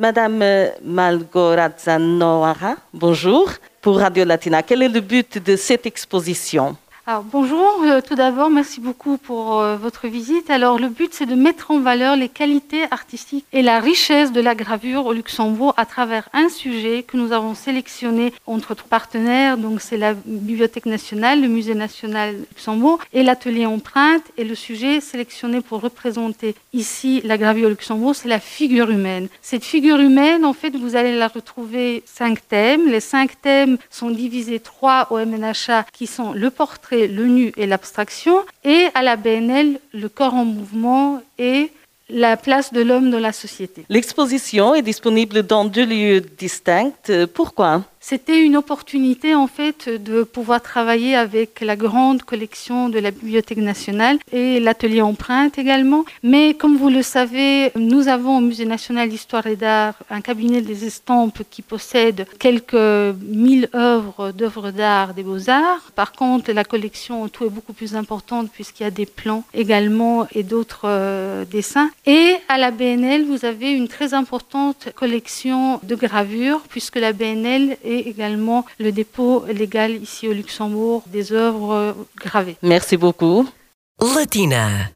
Madame euh, Malgorazza Noara, bonjour. Pour Radio Latina, quel est le but de cette exposition? Bonjour, euh, tout d'abord, merci beaucoup pour euh, votre visite. Alors, le but, c'est de mettre en valeur les qualités artistiques et la richesse de la gravure au Luxembourg à travers un sujet que nous avons sélectionné entre partenaires. Donc, c'est la Bibliothèque nationale, le Musée national Luxembourg et l'atelier empreinte. Et le sujet sélectionné pour représenter ici la gravure au Luxembourg, c'est la figure humaine. Cette figure humaine, en fait, vous allez la retrouver cinq thèmes. Les cinq thèmes sont divisés trois au MNHA qui sont le portrait, le nu et l'abstraction, et à la BNL, le corps en mouvement et la place de l'homme dans la société. L'exposition est disponible dans deux lieux distincts. Pourquoi? C'était une opportunité en fait de pouvoir travailler avec la grande collection de la Bibliothèque nationale et l'atelier empreinte également. Mais comme vous le savez, nous avons au Musée national d'histoire et d'art un cabinet des estampes qui possède quelques mille œuvres d'œuvres d'art des beaux-arts. Par contre, la collection en tout est beaucoup plus importante puisqu'il y a des plans également et d'autres euh, dessins. Et à la BNL, vous avez une très importante collection de gravures puisque la BNL et également le dépôt légal ici au Luxembourg des œuvres gravées. Merci beaucoup. Latina.